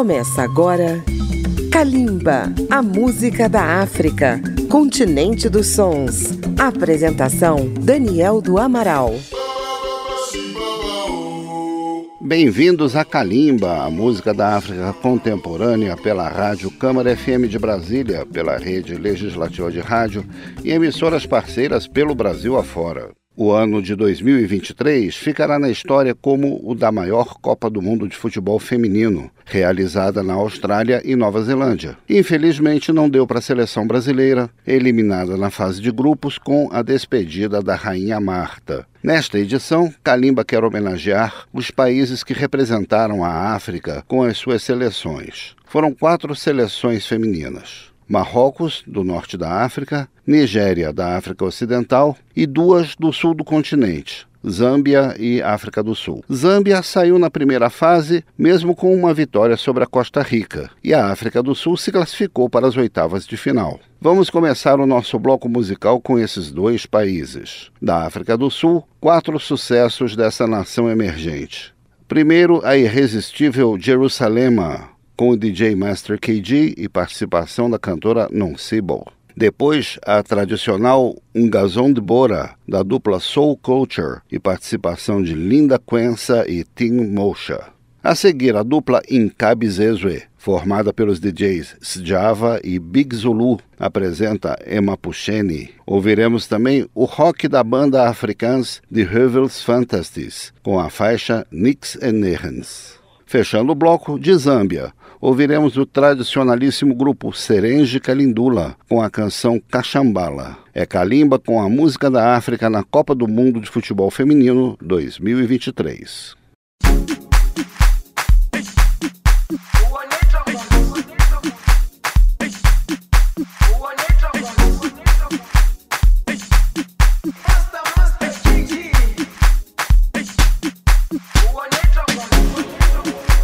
Começa agora Kalimba, a música da África, continente dos sons. Apresentação Daniel do Amaral. Bem-vindos a Kalimba, a música da África contemporânea pela Rádio Câmara FM de Brasília, pela rede legislativa de rádio e emissoras parceiras pelo Brasil afora. O ano de 2023 ficará na história como o da maior Copa do Mundo de Futebol Feminino, realizada na Austrália e Nova Zelândia. Infelizmente, não deu para a seleção brasileira, eliminada na fase de grupos com a despedida da Rainha Marta. Nesta edição, Kalimba quer homenagear os países que representaram a África com as suas seleções. Foram quatro seleções femininas. Marrocos, do norte da África, Nigéria, da África Ocidental e duas do sul do continente, Zâmbia e África do Sul. Zâmbia saiu na primeira fase, mesmo com uma vitória sobre a Costa Rica, e a África do Sul se classificou para as oitavas de final. Vamos começar o nosso bloco musical com esses dois países. Da África do Sul, quatro sucessos dessa nação emergente. Primeiro, a irresistível Jerusalema, com o DJ Master KG e participação da cantora Nonsible. Depois, a tradicional Ungazon de Bora, da dupla Soul Culture, e participação de Linda Quença e Tim Mosha. A seguir, a dupla Incabizezwe, formada pelos DJs Sjava e Big Zulu, apresenta Emma Pucheni. Ouviremos também o rock da banda africans The Heuvels Fantasties, com a faixa Nix and. Fechando o bloco de Zâmbia, ouviremos o tradicionalíssimo grupo Serenge Kalindula com a canção Caxambala. É Kalimba com a música da África na Copa do Mundo de Futebol Feminino 2023.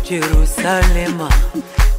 Jerusalema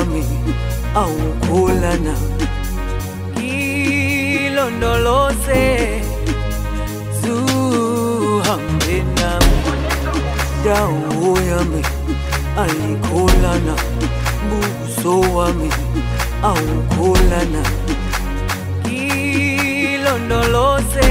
wami awukholana ilondoloze zuhambe nami dawo yami ayikholana buso wami awukholana ilondoloze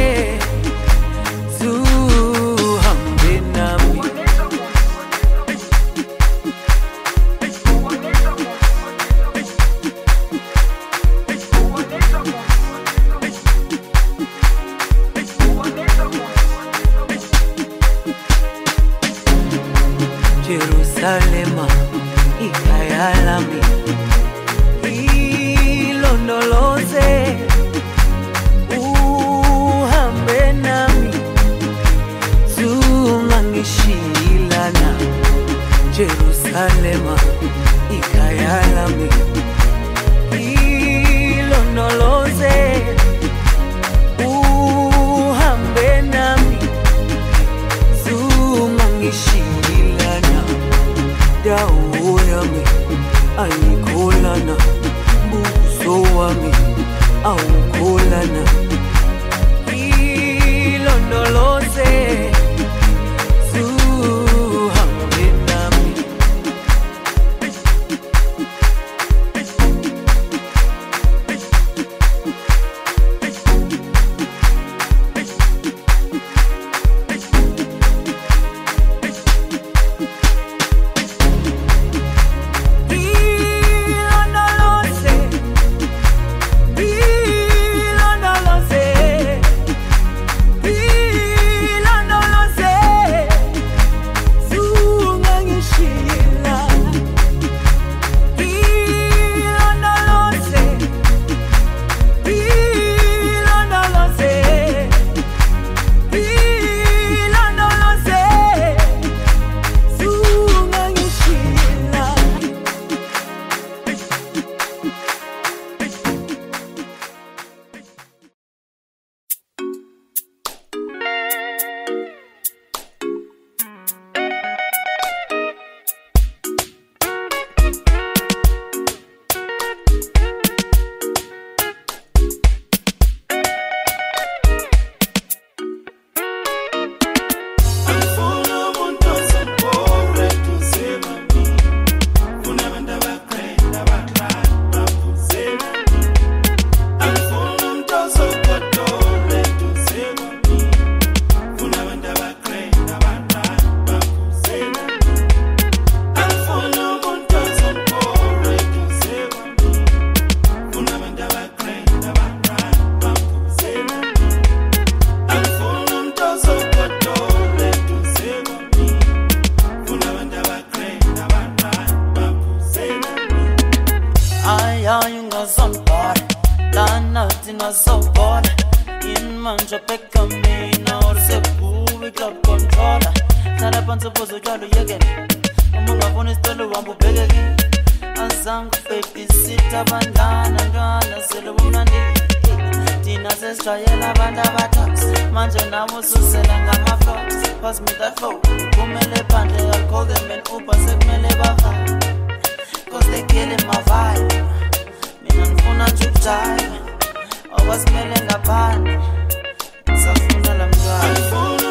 mabubeleki azange ufebi sithabandana ntwana sele bumnandi thina sesijwayela abantu abathathu. Manje nawe ususela ngama-fox bazimitafo kumele phandle yacall them an uber sekumele bahambe cause they killing my vibe. Mina ndifuna nje ukujayiva obasimele ngaphandle. Safuna la mntwana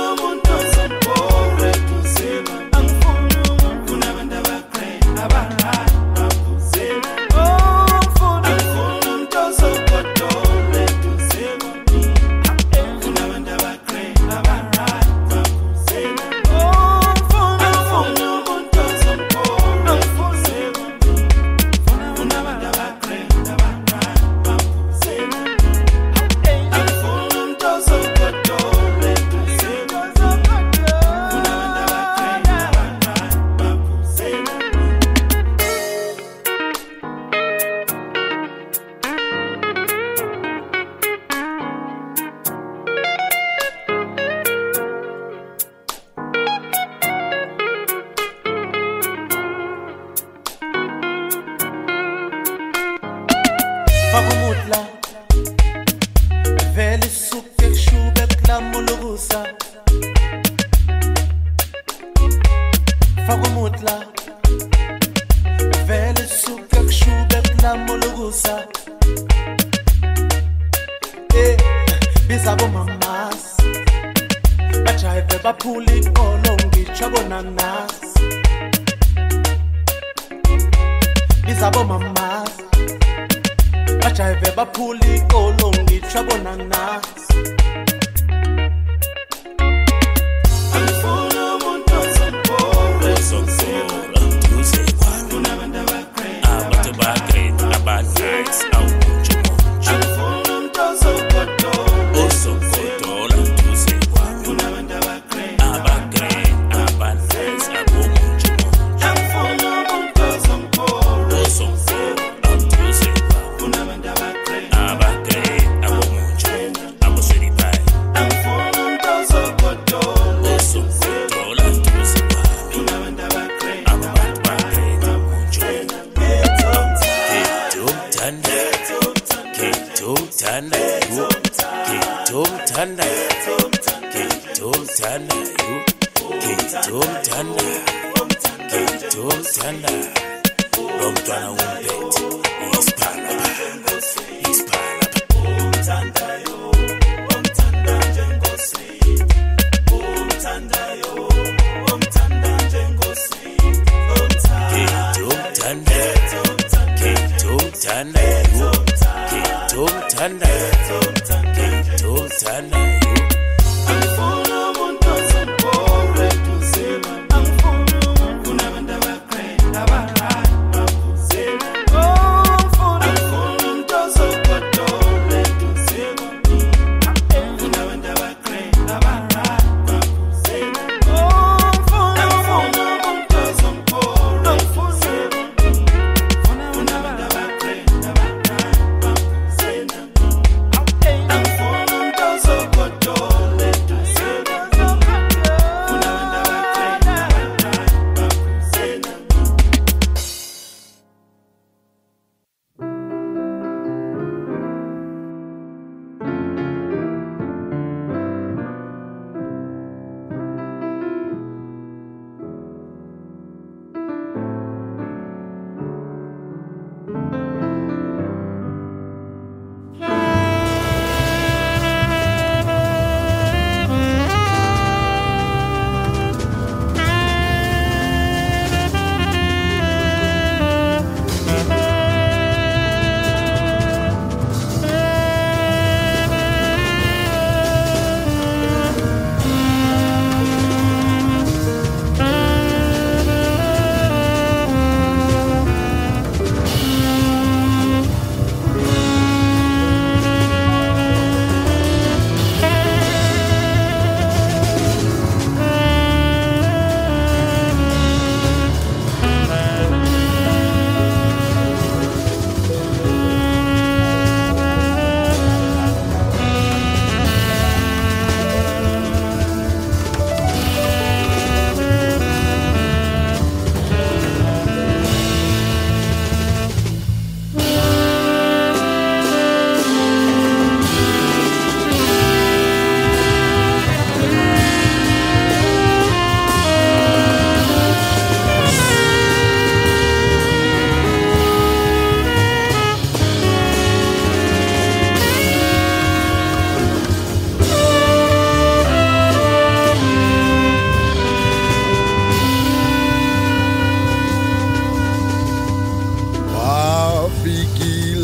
Oh, long the trouble, Nana.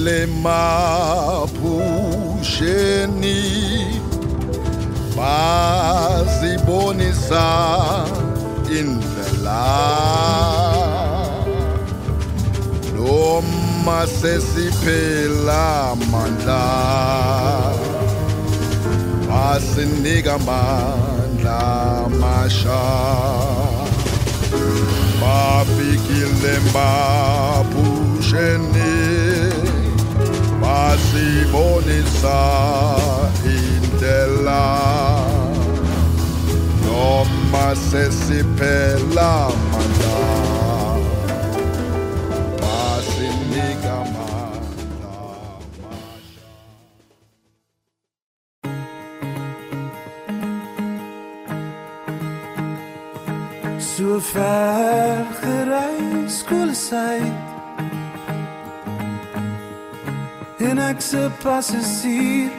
lemaphuseni bazibonisa indlela. Noma sesiphela mandla basinika mandla masha bafikile mbaphuseni bonissa indella Noma sesipela manda. Masiniga ver gereis koele sy En ek se passasier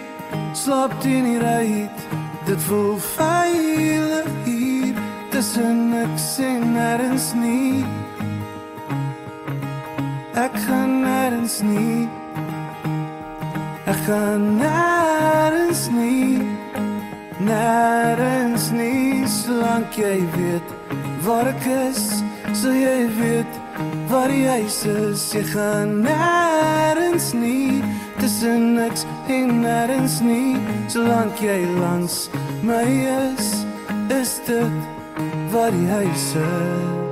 slaap teen die ruit. Dit voel veilig hier. Tussen niks en nêrens nie. Ek gaan nêrens nie. Ek gaan nêrens nie. Nêrens nie solank jy weet waar ek is sal jy weet waar huis is. Jy gaan nêrens nie tussen niks en nêrens nie solank jy langs my is is dit waar die huis is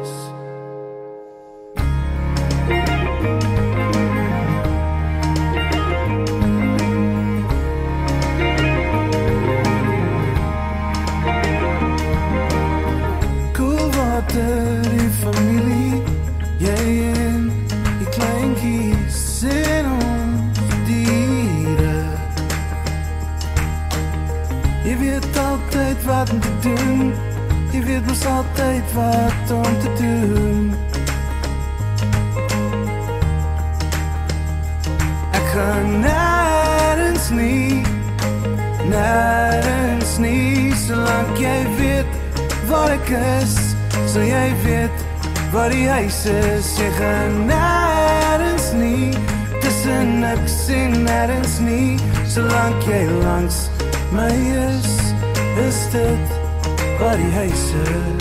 Hey, sir.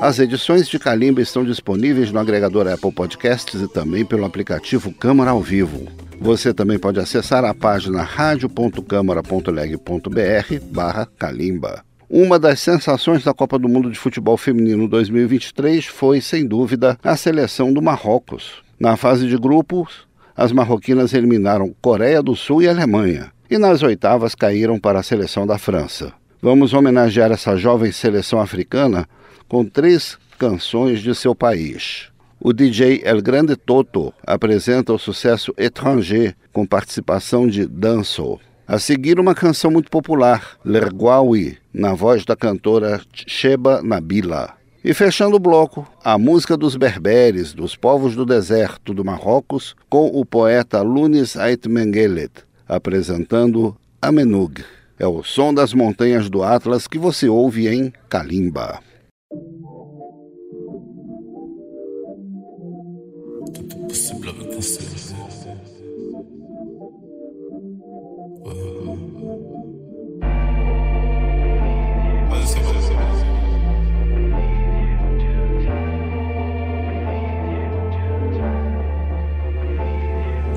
As edições de Calimba estão disponíveis no agregador Apple Podcasts e também pelo aplicativo Câmara ao Vivo. Você também pode acessar a página radio.câmara.leg.br barra Calimba. Uma das sensações da Copa do Mundo de Futebol Feminino 2023 foi, sem dúvida, a seleção do Marrocos. Na fase de grupos, as marroquinas eliminaram Coreia do Sul e Alemanha, e nas oitavas caíram para a seleção da França. Vamos homenagear essa jovem seleção africana com três canções de seu país. O DJ El Grande Toto apresenta o sucesso Étranger com participação de Danso. A seguir, uma canção muito popular, Lerguawi, na voz da cantora Sheba Nabila. E fechando o bloco, a música dos berberes, dos povos do deserto do Marrocos, com o poeta Lunis Ait Mengelet, apresentando Amenug. É o som das montanhas do Atlas que você ouve em Kalimba. ce blob conseil.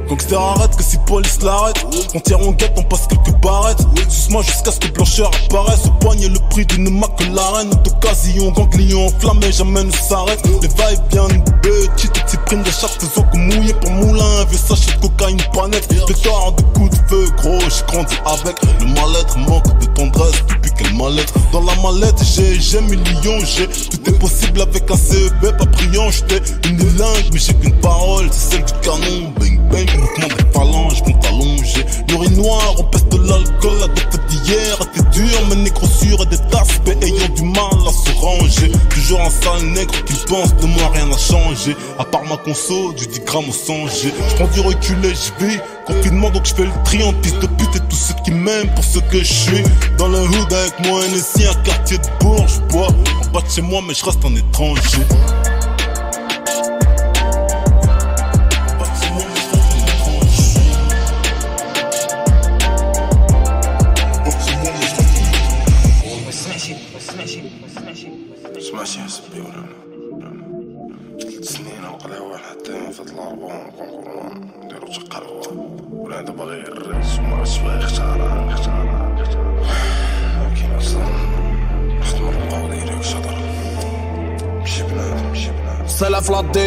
Gangster arrête que si police l'arrête. On tire en guette, on passe quelques barrettes. Suce-moi jusqu'à ce que blancheur apparaisse. Au poignet le prix d'une McLaren D'occasion, ganglion enflammé, jamais ne s'arrête Les vibes bien une petite petite prime de chaque faisant que mouillé pour moulin Vieux sachet de cocaïne panette. Pétard de coups de feu gros J'ai grandi avec. Le mal-être Manque de tendresse depuis quelle mallette Dans la mallette j'ai, j'ai millions J'ai tout est possible avec un CEB pas brillant. J'étais une langue mais j'ai qu'une parole C'est celle du canon Bang mouvement des phalanges vont t'allonger L'urine noire, on peste l'alcool, la date d'hier était dur, mais négro sûr et des aspects ayant du mal à se ranger. Toujours un sale nègre qui pense de moi rien n'a changé. À part ma conso, du 10 grammes au 100 G. J'prends du recul et j'vis Confinement donc j'fais le tri en piste de pute et tous ceux qui m'aiment pour ce que je suis. Dans le hood avec moi NSI, un quartier de Bourges Bois. En bas de chez moi mais je reste un étranger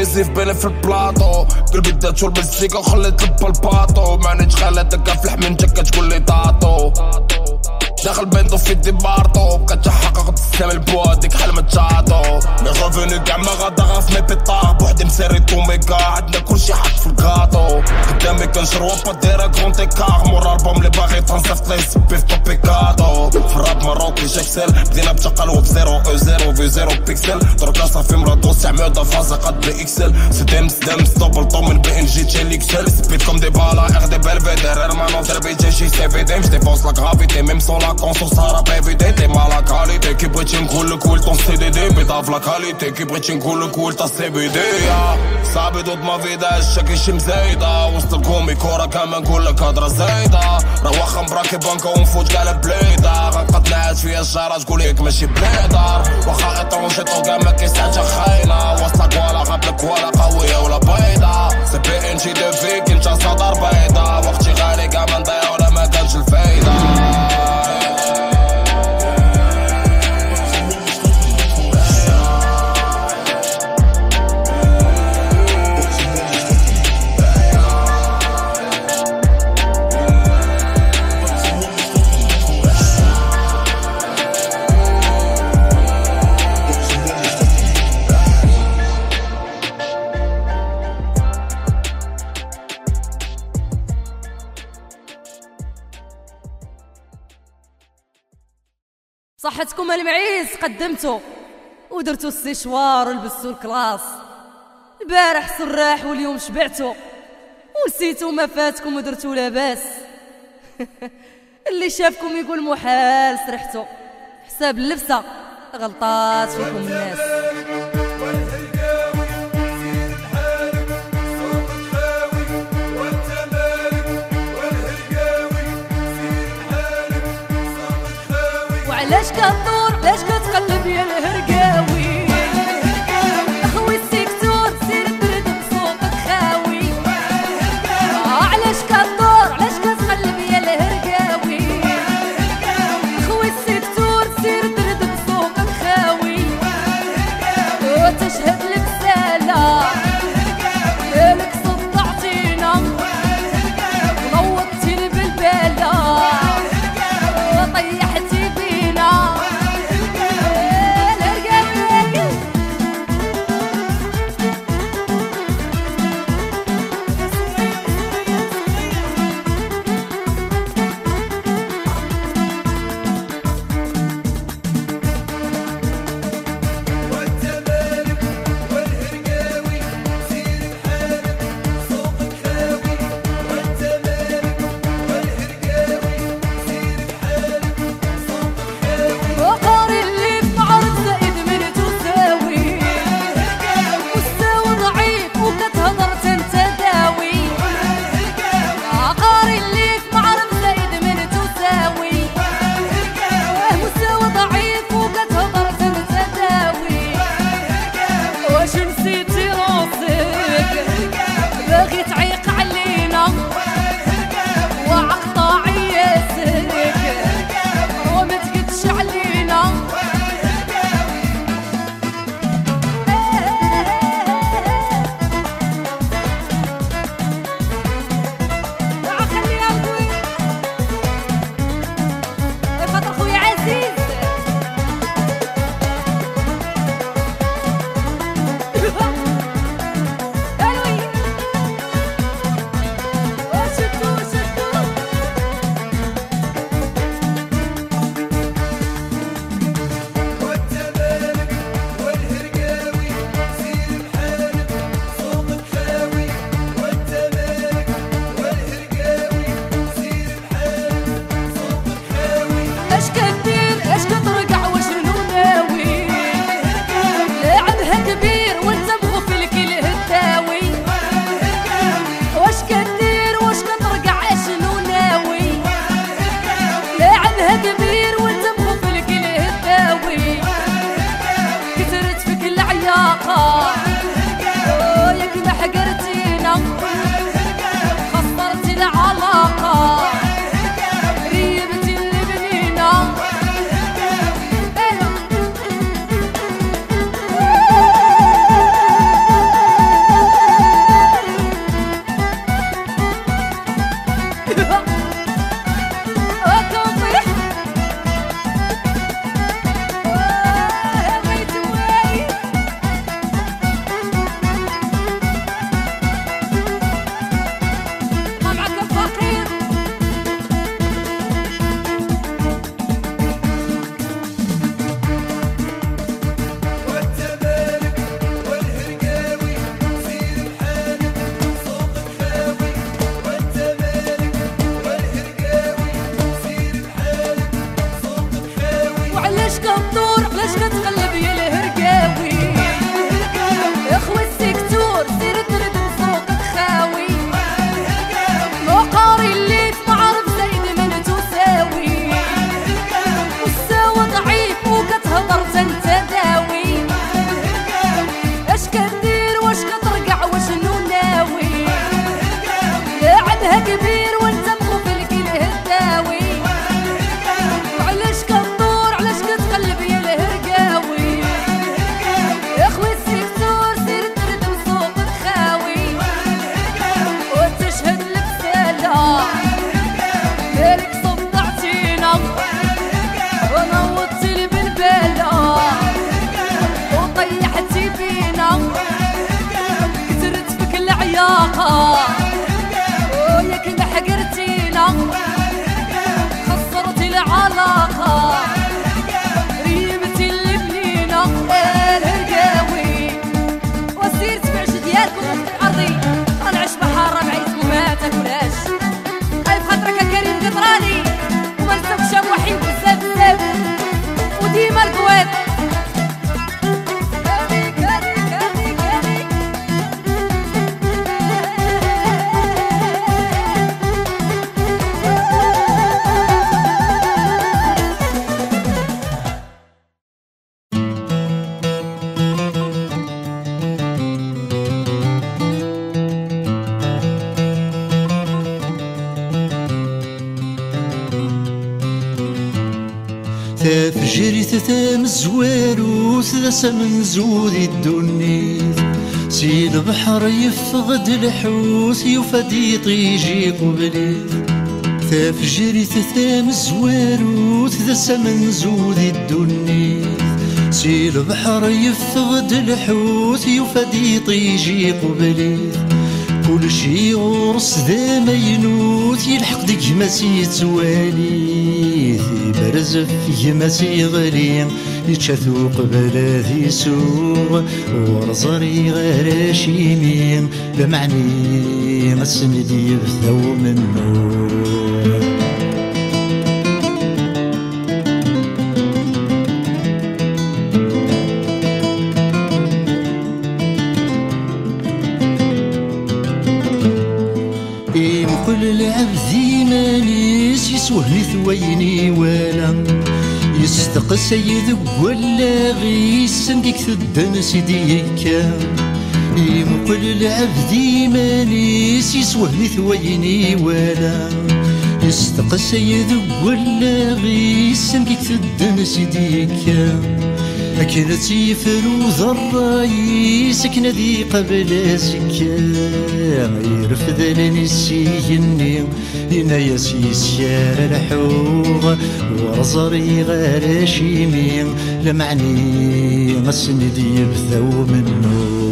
سلف لطيزي في بالي في البلاطو. قلبي دات شرب السيكا وخليت لب الباطو مانيش خالتك في الحمين جكا تقول لي طاطو. داخل بنتو في دي بارطو كتحقق تسلم البواديك حلم تشاطو. مي غوفوني كاع ما غادا غاف مي بيطار بوحدي مسيري توميكا عندنا كلشي حط في الكاطو. قدامي كنشرو با دايرة كونت كار. مور ألبوم لي باغي تنصيفط لي سبي في توبيكاتو في الراب مروكي جاكسل بدينا بتقلو بزيرو أو زيرو في زيرو بيكسل. دركا صافي مرادو استعمال فازا قد بي إكسل. سدام سدام ستوب طوم من بي إن جي تشي ليكسل سبيد كوم دي بالا ار دي بلفيدر ارمانو دربي جي سي في ديم جديبونس لا غرافيتي ميم سون لا كونسو سارا بيبي دي تي مالا كاليتي كي بغيتي نقول لك ول طون سي دي دي بيضاف لا كاليتي كي بغيتي نقول لك ول تا سي بي دي صعب ضد ما فيدا الشكي شي مزايدة وسط الكومي كورة كما نقول لك هضرة زايدة راه واخا مبراكي بانكا ونفوت كاع البليدة غنقد نعاد فيا الشارع تقول لك ماشي بليدر واخا اطرونجي طوكا ما كيسالش خاينة وسطك ولا قبلك ولا قوية ولا بيضة سي بي ان جي دو فيك انت صدر بيضة وقتي غالي كاع ما نضيع ولا ما كانش الفايدة watch. صحتكم المعيز قدمتو ودرتو السيشوار ولبستو الكلاس. البارح سراح واليوم شبعتو ونسيتو ما فاتكم ودرتو لاباس. اللي شافكم يقول محال سرحتو حساب اللبسة غلطات فيكم الناس. وعلاش كدور علاش كتقلب يا الهرقاوي من زودي الدنيا. سي البحر يفقد الحوت يفدي طيجي قبلي. تفجري تتام الزوارو ثلاثة من زودي الدنيا. سي البحر يفقد الحوت يفدي طيجي قبلي. كل شي غرس ذا ما ينوت يلحق ديك ما سيتوالي برز فيه ما سيغلي يتشاثو قبل ذي سوق ورزري غير شيمين لمعني مسندي بثو منه كل العبد مانيس يسوهني ثويني ولا يستقسى يذب ولا غيس سنديك ثدن سيدي كان إيم كل العبد مانيس يسوهني ثويني ولا يستقسى يذب ولا غيس سنديك ثدن سيدي كان أكنت يفرو الرئيس أكن ذي قبل زكا يرفد لنسيني إنا يسيس يا الحوغ ورزري غير شيمي لمعني غسند يبثو منه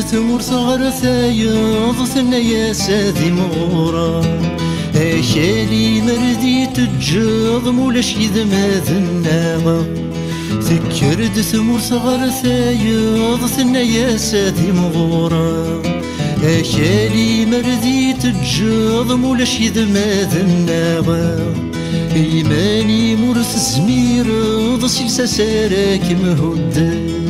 ثمور ثغر ثايض ثنا يا ساذي مغورا أشالي مردي تجاض مولاش يذما ذناغا فكرد ثمور ثغر ثايض ثنا يا ساذي مغورا أشالي مردي تجاض مولاش يذما ذناغا إيماني مرث زمير ضسيل سسارك مهدى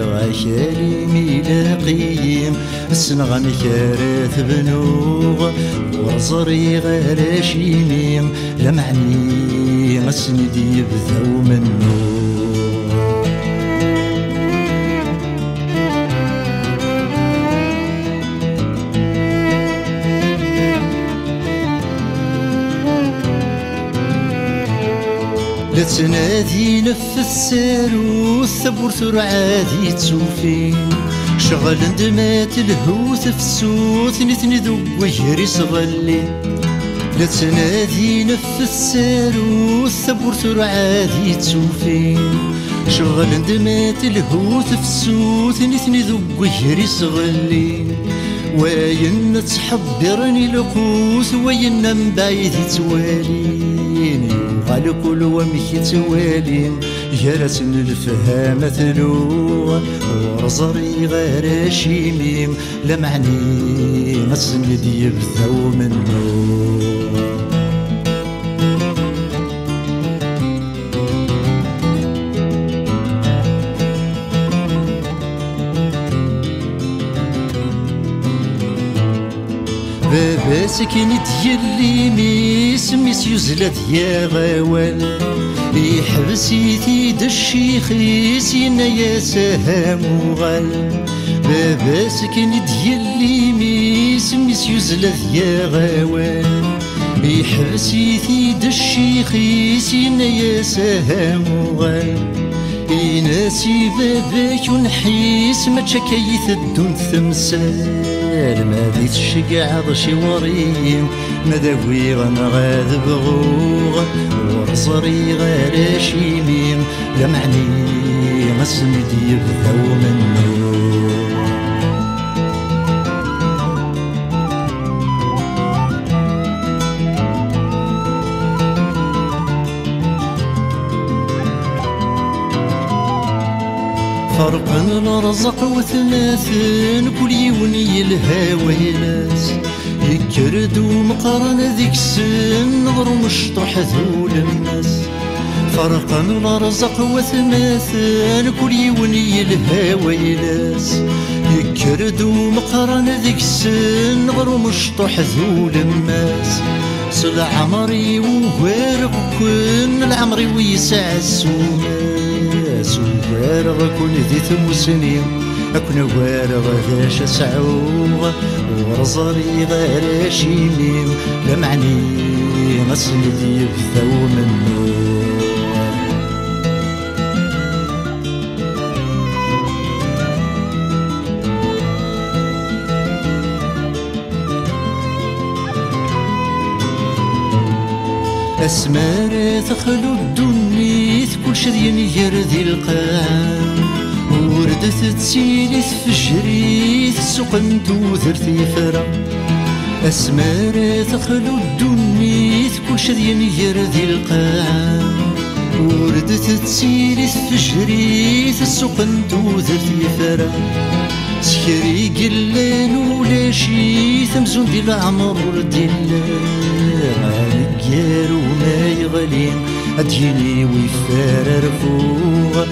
عشالي ميلاقيم السنغن كارث بنوغ ورزري غير شيميم. لمعني غسندي يبثو منو لا تنادي نف السارو الثبور عادي تسوفي شغل اندمات الهوث في السوث نثني ذو ويهري صغلي. لا تنادي نف السارو الثبور عادي تسوفي شغل اندمات الهوث في السوث نثني ذو ويهري صغلي. وين تحبرني القوس وين بعيد تواليني وغال كل ومك توالي جرس من الفهامة ثلو. ورزري غير شيميم. لمعني مسند يبثو منه سكن ديالي ميس يزلت يا غوال يحبس يثيد الشيخ يسينا يا سهام وغال. بابا سكن ديالي ميس يزلت يا غوال يحبس يثيد الشيخ يسينا يا سهام وغال. يناسي باباك ونحيس ما تشكيت الدون ثمسال ما ذي تشقع ضشي وريم. ما ذوي غنغاذ بغوغ. ورصري غير شيميم لمعني غسند يبثو منه فرقا الرزق وثلاثن كل يوم يلهى ويلاس يكرد ومقرن ذيك السن غر مشطح ذول الناس. فرقا الرزق وثلاثن كل يوم يلهى ويلاس يكرد ومقرن ذيك السن غر مشطح ذول الناس. سل عمري وغير كن العمري ويسع السوماس. وغير كن ذي ثمسني أكون وارغ ذاش سعوغ ورزري غير شيميم لمعني مسند يبثو منه أسمار تخلو الدنيث كل شذين يردي القاع وردت تسيلي تفجريث سقن توثرتي فرا. أسمار تخلو الدنيث كل شذين يردي القاع وردت تسيلي تفجريث سقن توثرتي فرا. سكري قلان ولا شي ثمزون دي العمر ردي غالقير وما يغلين أديني ويفار رفوغ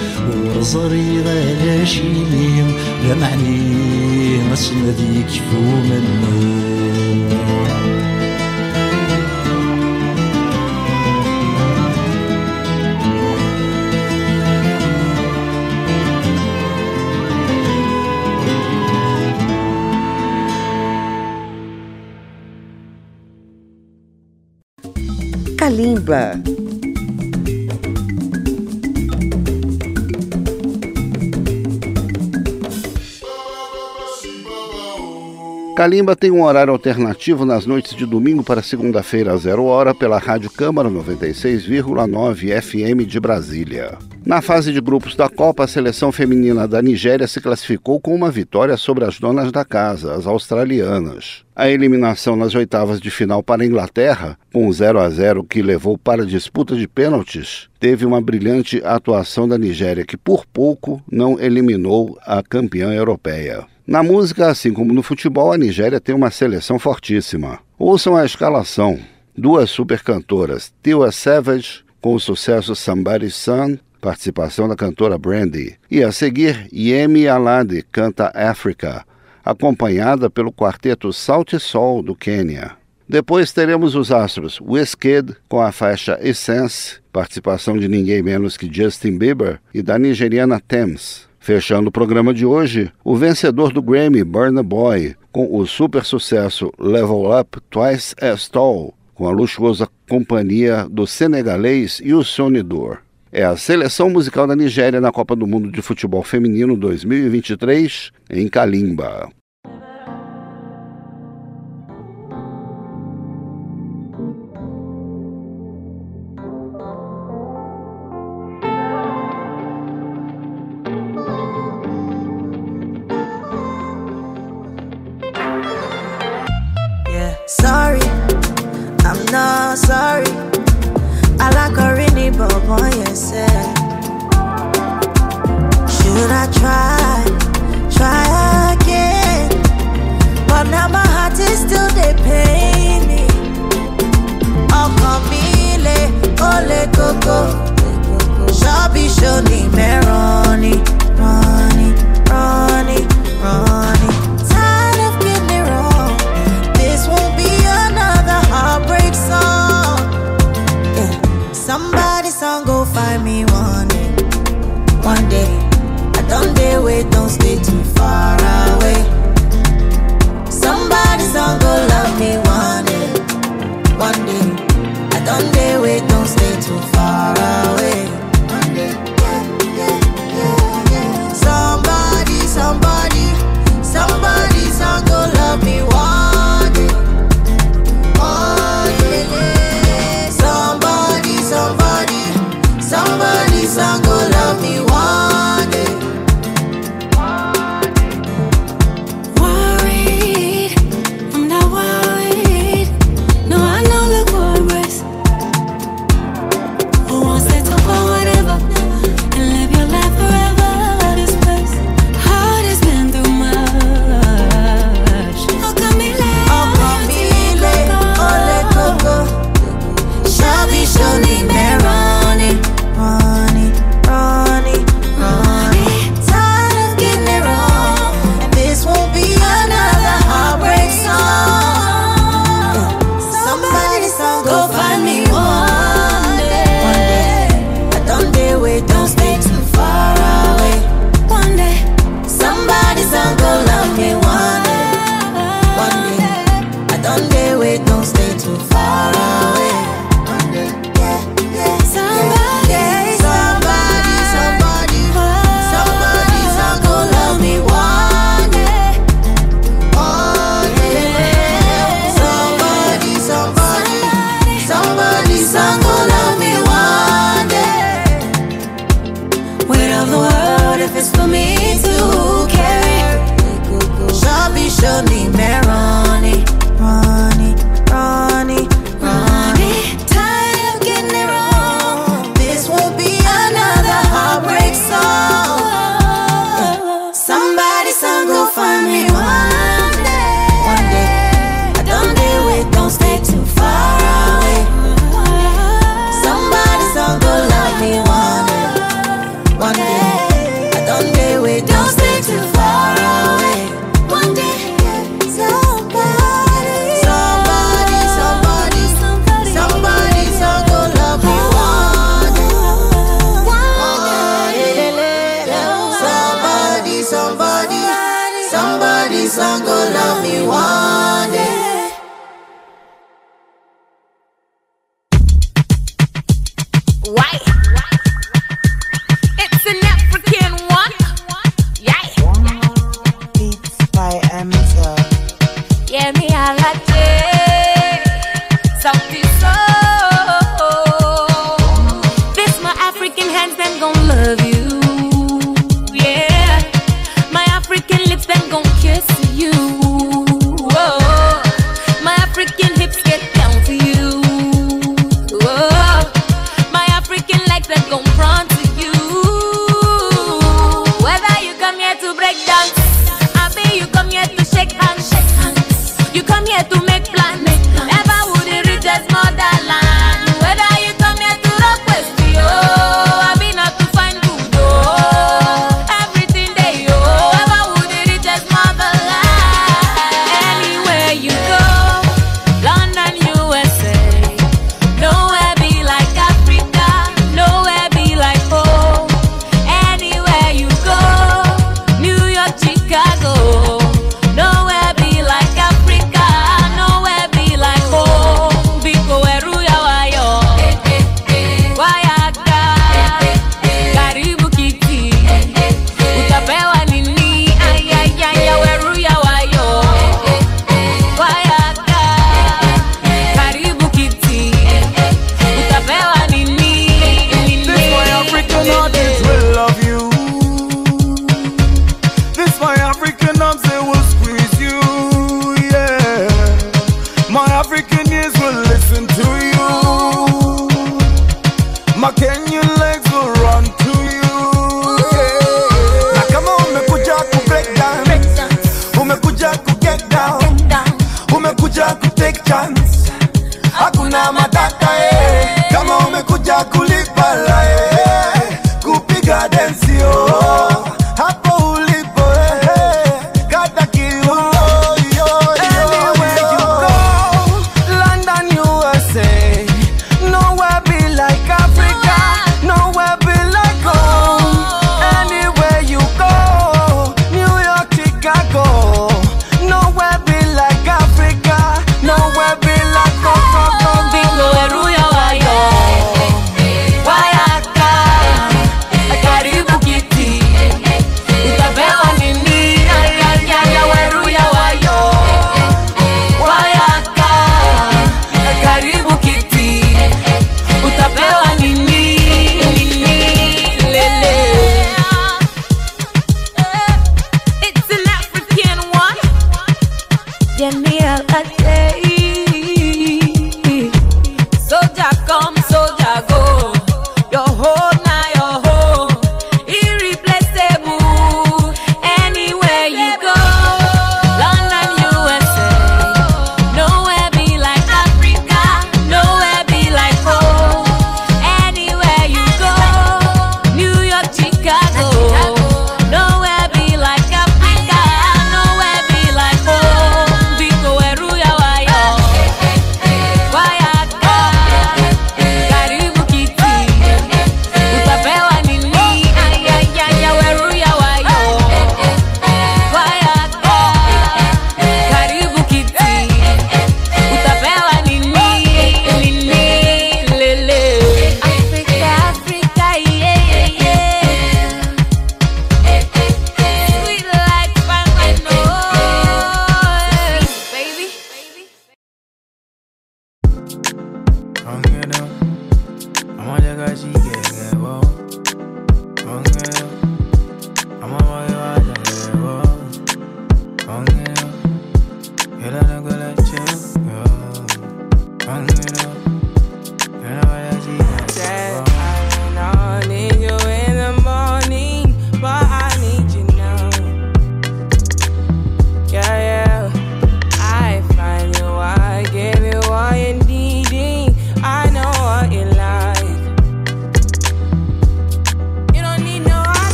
ورزري غالا شيميم لمعني مسند يكفو منه Kalimba. Kalimba tem um horário alternativo nas noites de domingo para segunda-feira, às zero hora, pela Rádio Câmara 96,9 FM de Brasília. Na fase de grupos da Copa, a seleção feminina da Nigéria se classificou com uma vitória sobre as donas da casa, as australianas. A eliminação nas oitavas de final para a Inglaterra, com 0 a 0 que levou para a disputa de pênaltis, teve uma brilhante atuação da Nigéria, que por pouco não eliminou a campeã europeia. Na música, assim como no futebol, a Nigéria tem uma seleção fortíssima. Ouçam a escalação. Duas super cantoras, Tiwa Savage, com o sucesso Somebody's Son, participação da cantora Brandy. E a seguir, Yemi Alade canta Africa, acompanhada pelo quarteto Salt e Sol do Quênia. Depois teremos os astros Wizkid com a faixa Essence, participação de ninguém menos que Justin Bieber e da nigeriana Thames. Fechando o programa de hoje, o vencedor do Grammy, Burna Boy, com o super sucesso Level Up Twice as Tall, com a luxuosa companhia do senegalês Youssou N'Dour. É a seleção musical da Nigéria na Copa do Mundo de Futebol Feminino 2023 em Kalimba. Still need marriage.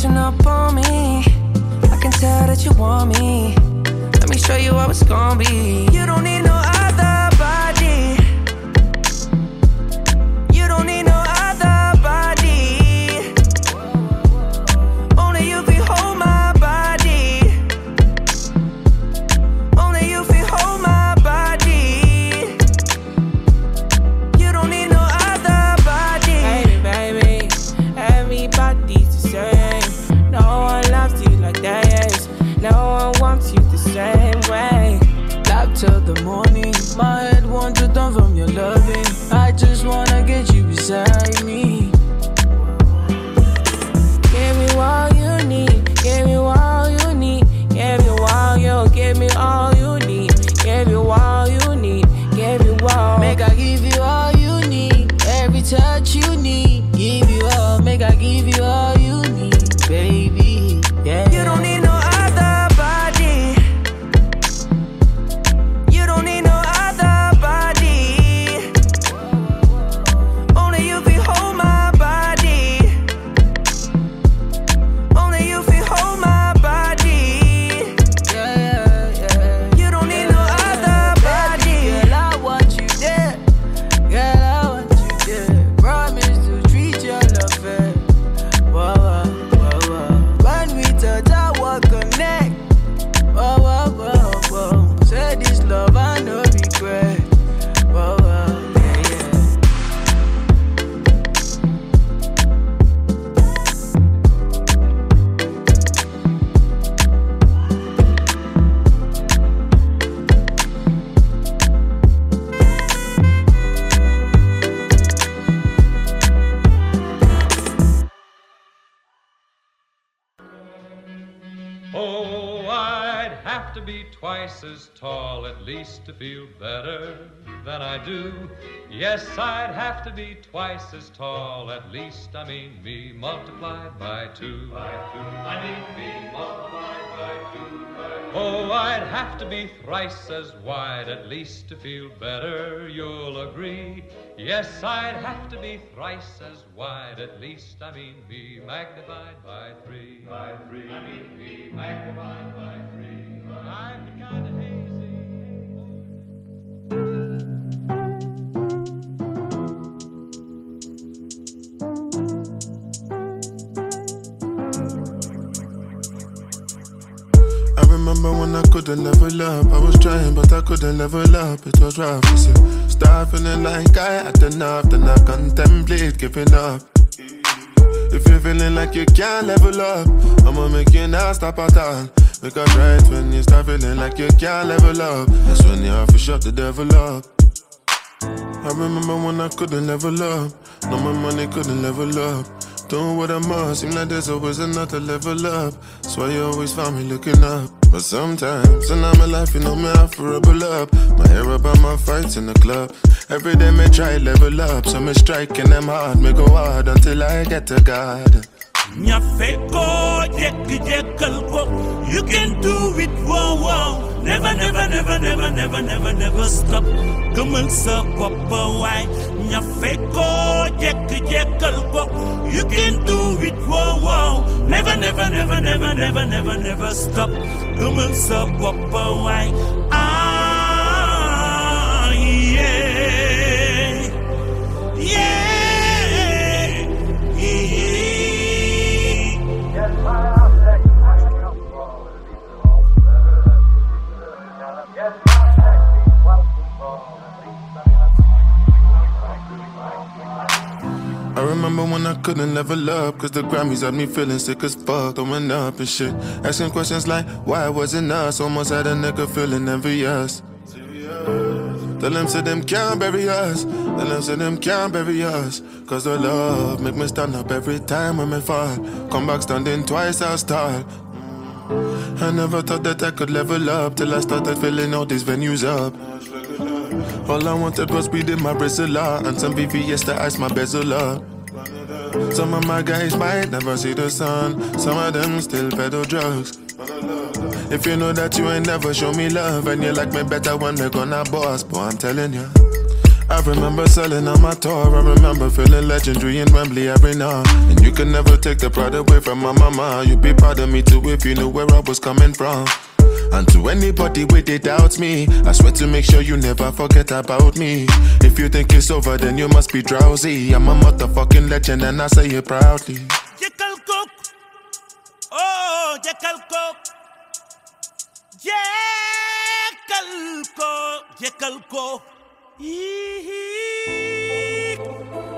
pushing up on me. I can tell that you want me. Let me show you how it's gonna be. You don't need tall to feel better than I do. Yes, I'd have to be twice as tall at least. I mean me multiplied by two. By two. I mean me multiplied by two. Oh, I'd have to be thrice as wide at least to feel better, you'll agree. Yes, I'd have to be thrice as wide at least. I mean me magnified by three. By three. I mean me magnified by three. I'm kind remember when I couldn't level up. I was trying, but I couldn't level up. It was rough. I said, start feeling like I had enough. Then I contemplate giving up. If you're feeling like you can't level up, I'ma make you not stop at all. Because right when you start feeling like you can't level up, that's when you have to shut the devil up. I remember when I couldn't level up, no my money couldn't level up. Doing what I must, seem like there's always another level up. That's why you always find me looking up. But sometimes, and I'm life, you know me, I for a rebel up. My hair about my fights in the club. Every day, me try level up. So me striking them hard, me go hard until I get to God. You can do it, wow, wow. Never, never, never, never, never, never, never stop. Gëmal sa bopp waay. Nyafeko, jekki jekkal ko. You can do it, wow, wow. Never, never, never, never, never, never, never stop. Gëmal sa bopp waay. Ah, yeah. Yeah. Remember when I couldn't level up, cause the Grammys had me feeling sick as fuck, throwing up and shit. Asking questions like, why wasn't us? Almost had a nigga feeling envious. The them of them can't bury us. The them of them can't bury us. Cause the love make me stand up every time when me fall. Come back standing twice as tall. I never thought that I could level up till I started filling all these venues up. All I wanted was weed in my Brazilla and some VVS to ice my bezel up. Some of my guys might never see the sun. Some of them still peddle drugs. If you know that you ain't never show me love and you like me better when we're gonna boss, boy, I'm telling you. I remember selling on my tour. I remember feeling legendary in Wembley every now. And you can never take the pride away from my mama. You'd be proud of me too if you knew where I was coming from. And to anybody with it doubts me, I swear to make sure you never forget about me. If you think it's over, then you must be drowsy. I'm a motherfucking legend and I say it proudly. Jekkal ko. Oh, ko. Jekkal ko. Jekkal ko. Hee.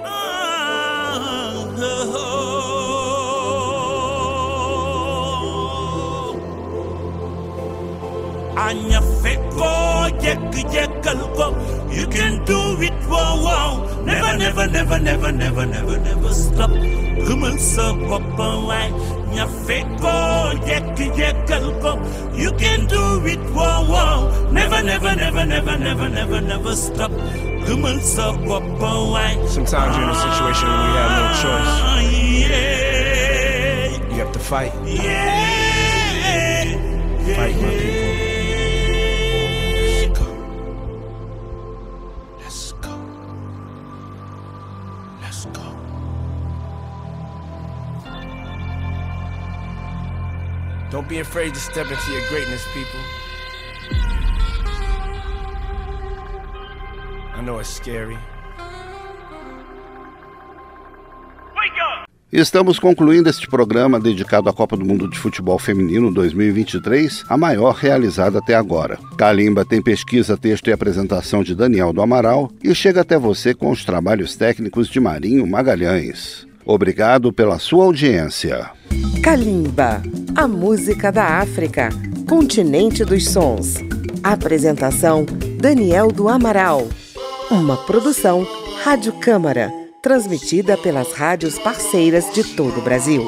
Ah. Anya feko jek jekkal ko. You can do it, wow, wow. Never, never, never, never, never, never, never stop. Gëmal sa bopp waay. Nya feko jek jekkal ko. You can do it, wow, wow. Never, never, never, never, never, never, never stop. Gëmal sa bopp waay. Sometimes you're in a situation where you have no choice. Ah, yeah. You have to fight. Yeah. Fight, my people. Don't be afraid to step into your greatness, people. I know it's scary. Estamos concluindo este programa dedicado à Copa do Mundo de Futebol Feminino 2023, a maior realizada até agora. Kalimba tem pesquisa, texto e apresentação de Daniel do Amaral e chega até você com os trabalhos técnicos de Marinho Magalhães. Obrigado pela sua audiência. Kalimba, a música da África, continente dos sons. Apresentação: Daniel do Amaral. Uma produção Rádio Câmara, transmitida pelas rádios parceiras de todo o Brasil.